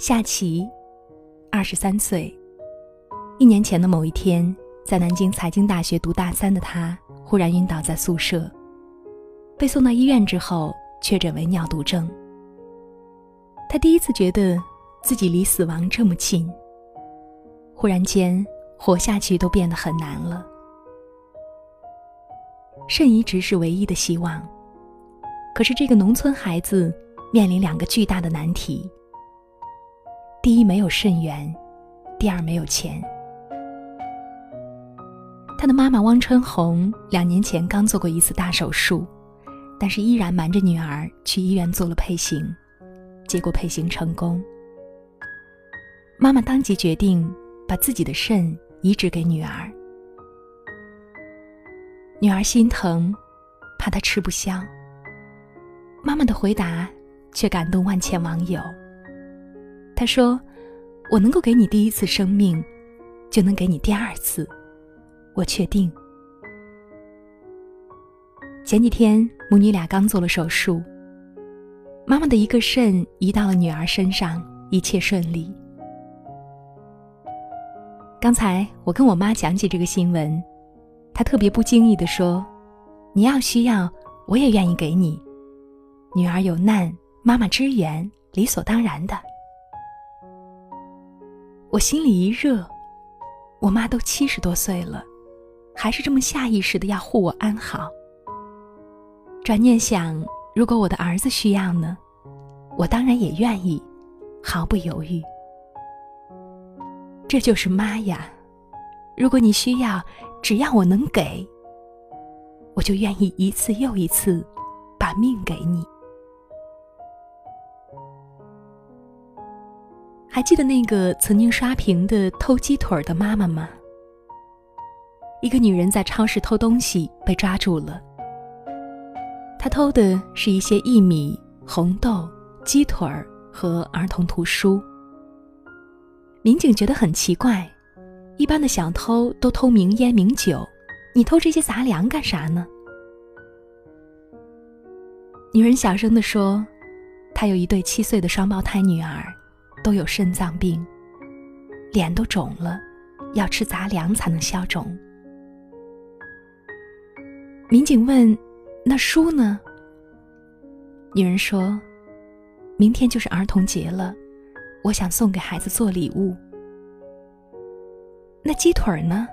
夏琪，二十三岁。一年前的某一天，在南京财经大学读大三的他，忽然晕倒在宿舍，被送到医院之后，确诊为尿毒症。他第一次觉得自己离死亡这么近。忽然间，活下去都变得很难了。肾移植是唯一的希望，可是这个农村孩子面临两个巨大的难题：第一，没有肾源；第二，没有钱。他的妈妈汪春红两年前刚做过一次大手术，但是依然瞒着女儿去医院做了配型，结果配型成功。妈妈当即决定把自己的肾移植给女儿。女儿心疼，怕她吃不消。妈妈的回答却感动万千网友。他说：“我能够给你第一次生命，就能给你第二次，我确定。”前几天母女俩刚做了手术，妈妈的一个肾移到了女儿身上，一切顺利。刚才我跟我妈讲起这个新闻。她特别不经意地说：“你要需要，我也愿意给你。女儿有难，妈妈支援，理所当然的。”我心里一热，我妈都七十多岁了，还是这么下意识的要护我安好。转念想，如果我的儿子需要呢，我当然也愿意，毫不犹豫。这就是妈呀！如果你需要。只要我能给，我就愿意一次又一次把命给你。还记得那个曾经刷屏的偷鸡腿的妈妈吗？一个女人在超市偷东西被抓住了，她偷的是一些薏米、红豆、鸡腿和儿童图书。民警觉得很奇怪。一般的小偷都偷名烟名酒，你偷这些杂粮干啥呢？女人小声的说：“她有一对七岁的双胞胎女儿，都有肾脏病，脸都肿了，要吃杂粮才能消肿。”民警问：“那书呢？”女人说：“明天就是儿童节了，我想送给孩子做礼物。”那鸡腿儿呢？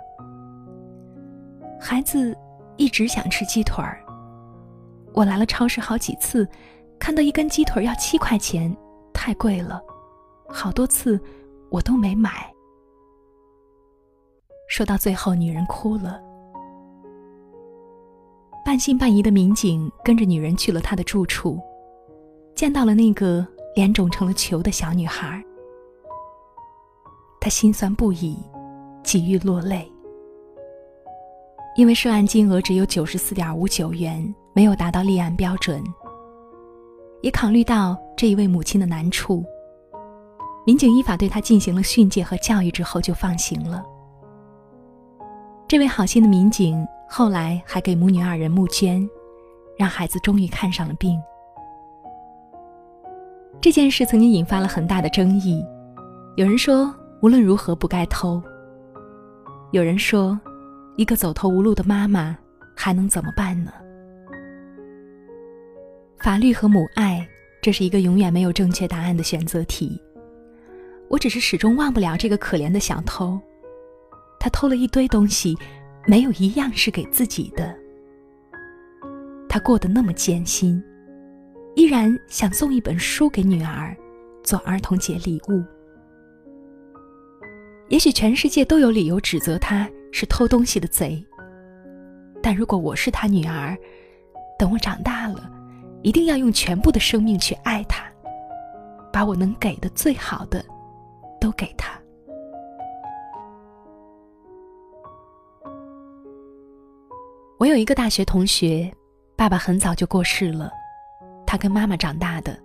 孩子一直想吃鸡腿儿。我来了超市好几次，看到一根鸡腿要七块钱，太贵了。好多次我都没买。说到最后，女人哭了。半信半疑的民警跟着女人去了她的住处，见到了那个脸肿成了球的小女孩。他心酸不已。几欲落泪，因为涉案金额只有九十四点五九元，没有达到立案标准。也考虑到这一位母亲的难处，民警依法对他进行了训诫和教育之后就放行了。这位好心的民警后来还给母女二人募捐，让孩子终于看上了病。这件事曾经引发了很大的争议，有人说无论如何不该偷。有人说，一个走投无路的妈妈还能怎么办呢？法律和母爱，这是一个永远没有正确答案的选择题。我只是始终忘不了这个可怜的小偷，他偷了一堆东西，没有一样是给自己的。他过得那么艰辛，依然想送一本书给女儿，做儿童节礼物。也许全世界都有理由指责他是偷东西的贼，但如果我是他女儿，等我长大了，一定要用全部的生命去爱他，把我能给的最好的都给他。我有一个大学同学，爸爸很早就过世了，他跟妈妈长大的。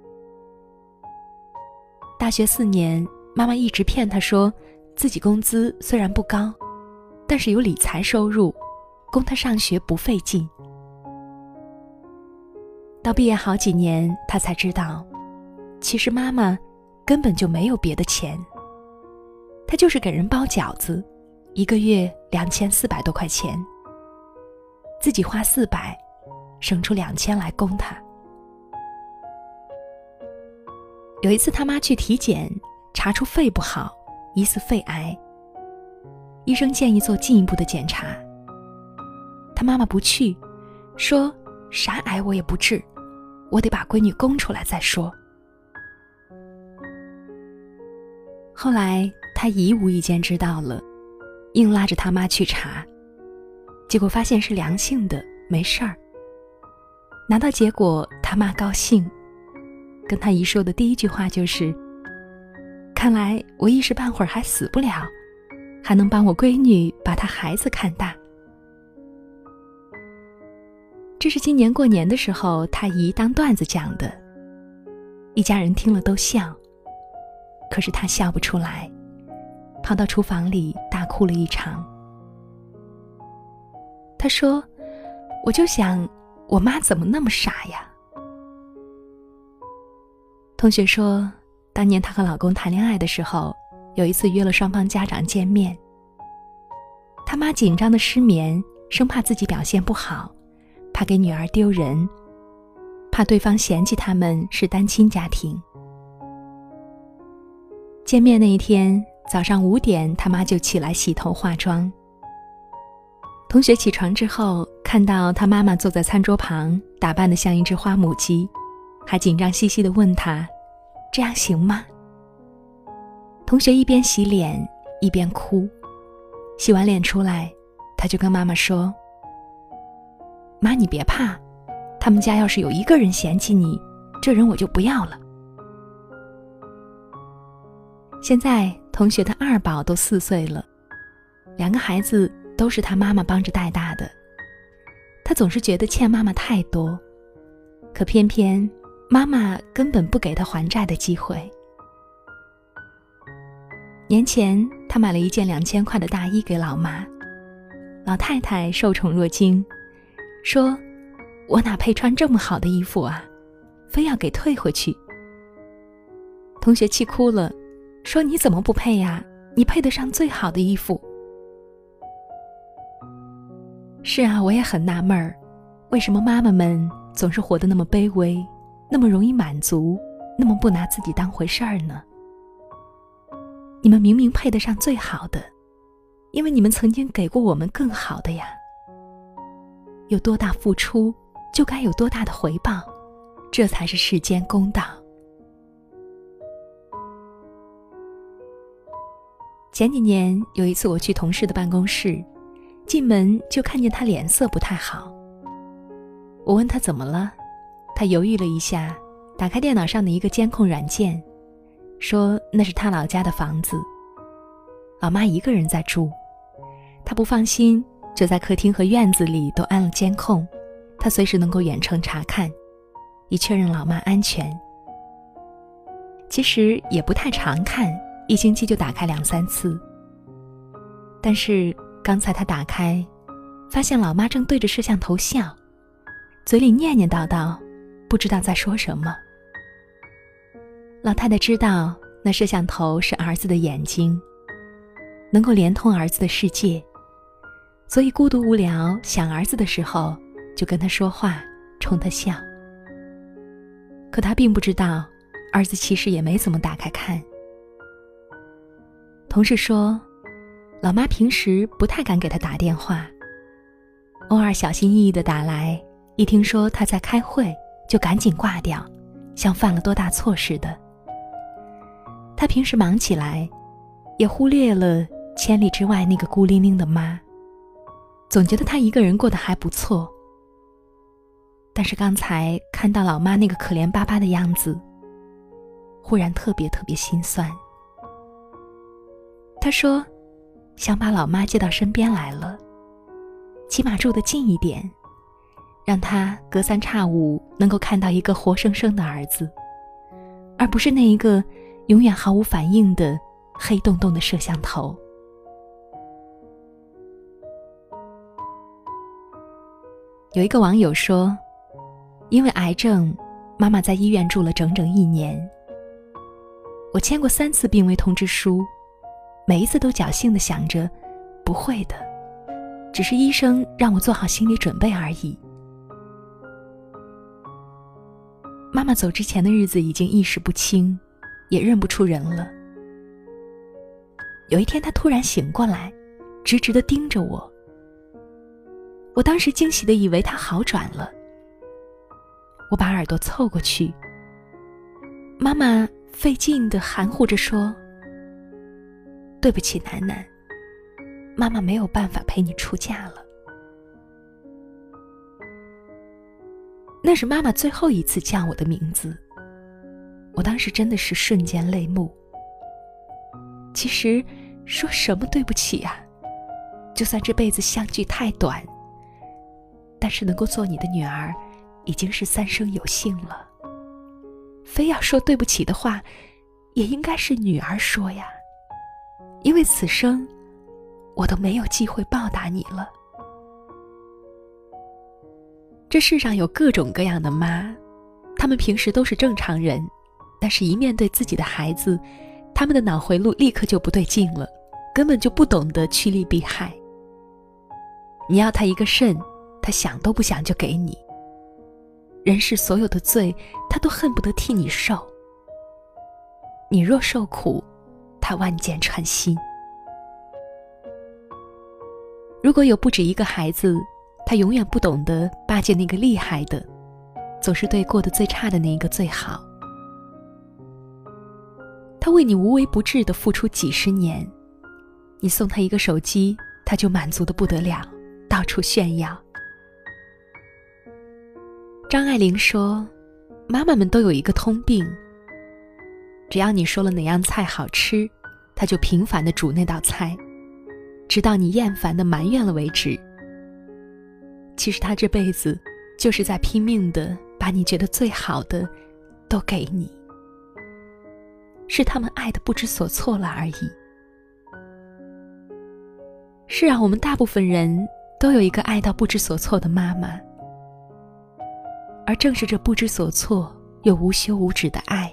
大学四年，妈妈一直骗他说。自己工资虽然不高，但是有理财收入，供他上学不费劲。到毕业好几年，他才知道，其实妈妈根本就没有别的钱，他就是给人包饺子，一个月两千四百多块钱，自己花四百，省出两千来供他。有一次他妈去体检，查出肺不好，疑似肺癌。医生建议做进一步的检查。他妈妈不去，说啥癌我也不治，我得把闺女供出来再说。后来他姨无意间知道了，硬拉着他妈去查，结果发现是良性的，没事儿。拿到结果，他妈高兴，跟他姨说的第一句话就是：“看来我一时半会儿还死不了。”还能帮我闺女把她孩子看大。这是今年过年的时候，他姨当段子讲的，一家人听了都笑。可是他笑不出来，跑到厨房里大哭了一场。他说：“我就想，我妈怎么那么傻呀？”同学说，当年她和老公谈恋爱的时候。有一次约了双方家长见面，他妈紧张的失眠，生怕自己表现不好，怕给女儿丢人，怕对方嫌弃他们是单亲家庭。见面那一天早上五点，他妈就起来洗头化妆。同学起床之后，看到他妈妈坐在餐桌旁，打扮的像一只花母鸡，还紧张兮兮的问他：“这样行吗？”同学一边洗脸一边哭，洗完脸出来，他就跟妈妈说：“妈，你别怕，他们家要是有一个人嫌弃你，这人我就不要了。”现在同学的二宝都四岁了，两个孩子都是他妈妈帮着带大的，他总是觉得欠妈妈太多，可偏偏妈妈根本不给他还债的机会。年前，他买了一件两千块的大衣给老妈，老太太受宠若惊，说：“我哪配穿这么好的衣服啊，非要给退回去。”同学气哭了，说：“你怎么不配呀？你配得上最好的衣服。”是啊，我也很纳闷儿，为什么妈妈们总是活得那么卑微，那么容易满足，那么不拿自己当回事儿呢？你们明明配得上最好的，因为你们曾经给过我们更好的呀。有多大付出，就该有多大的回报，这才是世间公道。前几年有一次我去同事的办公室，进门就看见他脸色不太好。我问他怎么了，他犹豫了一下，打开电脑上的一个监控软件。说那是他老家的房子，老妈一个人在住，他不放心，就在客厅和院子里都安了监控，他随时能够远程查看，以确认老妈安全。其实也不太常看，一星期就打开两三次。但是刚才他打开，发现老妈正对着摄像头笑，嘴里念念叨叨，不知道在说什么。老太太知道那摄像头是儿子的眼睛，能够连通儿子的世界，所以孤独无聊想儿子的时候，就跟他说话，冲他笑。可他并不知道，儿子其实也没怎么打开看。同事说，老妈平时不太敢给他打电话，偶尔小心翼翼的打来，一听说他在开会，就赶紧挂掉，像犯了多大错似的。他平时忙起来，也忽略了千里之外那个孤零零的妈。总觉得他一个人过得还不错。但是刚才看到老妈那个可怜巴巴的样子，忽然特别特别心酸。他说：“想把老妈接到身边来了，起码住得近一点，让他隔三差五能够看到一个活生生的儿子，而不是那一个。”永远毫无反应的黑洞洞的摄像头。有一个网友说：“因为癌症，妈妈在医院住了整整一年。我签过三次病危通知书，每一次都侥幸的想着，不会的，只是医生让我做好心理准备而已。妈妈走之前的日子已经意识不清，也认不出人了。有一天，她突然醒过来，直直的盯着我。我当时惊喜的以为她好转了，我把耳朵凑过去，妈妈。费劲的含糊着说：“对不起，楠楠，妈妈没有办法陪你出嫁了。”那是妈妈最后一次叫我的名字，我当时真的是瞬间泪目。其实，说什么对不起啊？就算这辈子相聚太短，但是能够做你的女儿，已经是三生有幸了。非要说对不起的话，也应该是女儿说呀，因为此生我都没有机会报答你了。这世上有各种各样的妈，她们平时都是正常人，但是一面对自己的孩子，他们的脑回路立刻就不对劲了，根本就不懂得趋利避害。你要他一个肾，他想都不想就给你。人世所有的罪，他都恨不得替你受。你若受苦，他万箭穿心。如果有不止一个孩子，他永远不懂得巴结那个厉害的，总是对过得最差的那一个最好。他为你无微不至的付出几十年，你送他一个手机，他就满足的不得了，到处炫耀。张爱玲说：“妈妈们都有一个通病，只要你说了哪样菜好吃，他就频繁的煮那道菜，直到你厌烦的埋怨了为止。其实他这辈子就是在拼命的把你觉得最好的都给你，是他们爱的不知所措了而已。是啊，我们大部分人都有一个爱到不知所措的妈妈。”而正是这不知所措又无休无止的爱，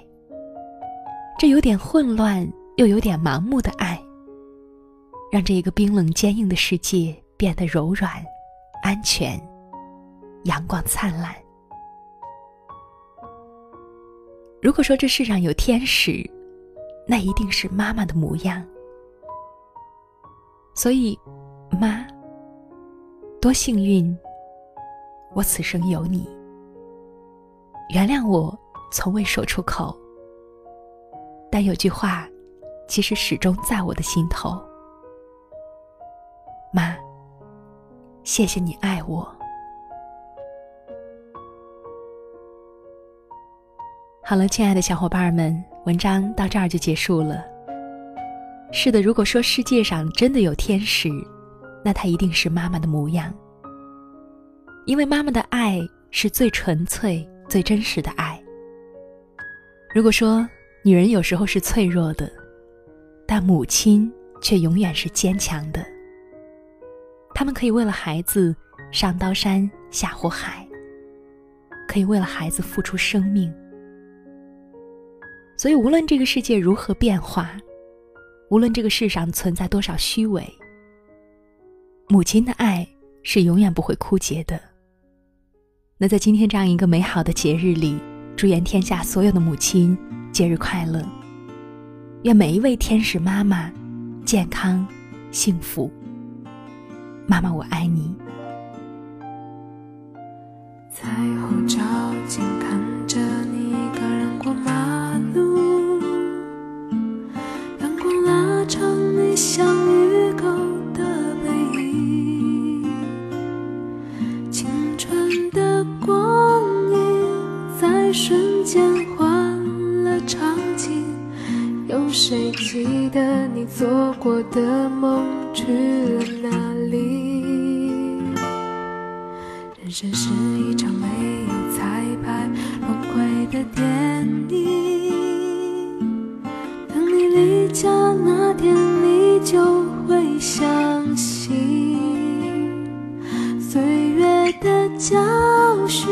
这有点混乱又有点盲目的爱，让这一个冰冷坚硬的世界变得柔软、安全、阳光灿烂。如果说这世上有天使，那一定是妈妈的模样。所以，妈，多幸运，我此生有你。原谅我从未说出口，但有句话，其实始终在我的心头。妈，谢谢你爱我。好了，亲爱的小伙伴们，文章到这儿就结束了。是的，如果说世界上真的有天使，那他一定是妈妈的模样，因为妈妈的爱是最纯粹。最真实的爱。如果说女人有时候是脆弱的，但母亲却永远是坚强的。他们可以为了孩子上刀山下火海，可以为了孩子付出生命。所以，无论这个世界如何变化，无论这个世上存在多少虚伪，母亲的爱是永远不会枯竭的。那在今天这样一个美好的节日里，祝愿天下所有的母亲节日快乐。愿每一位天使妈妈健康幸福。妈妈，我爱你。在后照镜看着你一个人过马路，阳光拉长你像鱼钩的背影，青春的。光阴在瞬间谁记得你做过的梦去了哪里？人生是一场没有彩排轮回的电影，等你离家那天，你就会相信岁月的教。训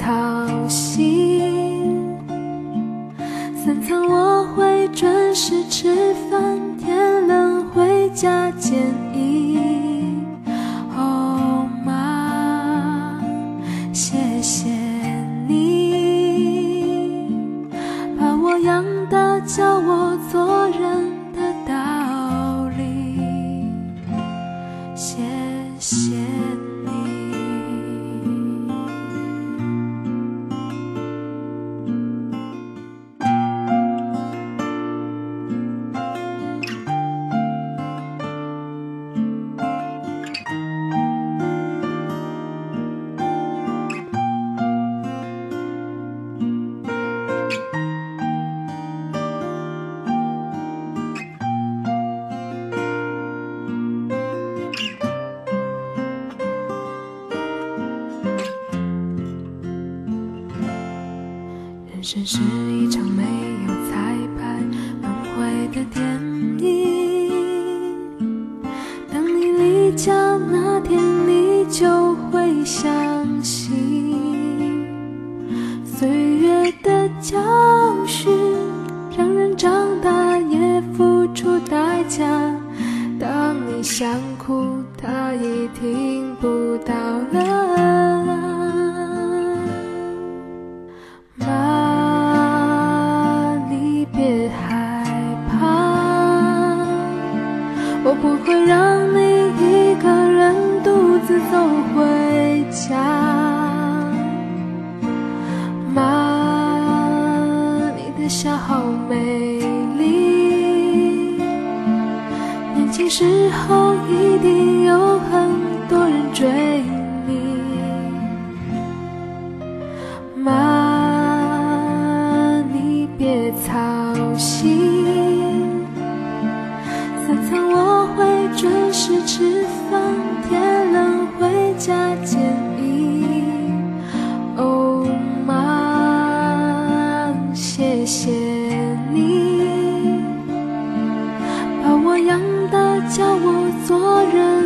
how 家那天你就会相信岁月的教训让人长大也付出代价当你想哭他已听不到了小好美丽年轻时候谢谢你。把我养大教我做人。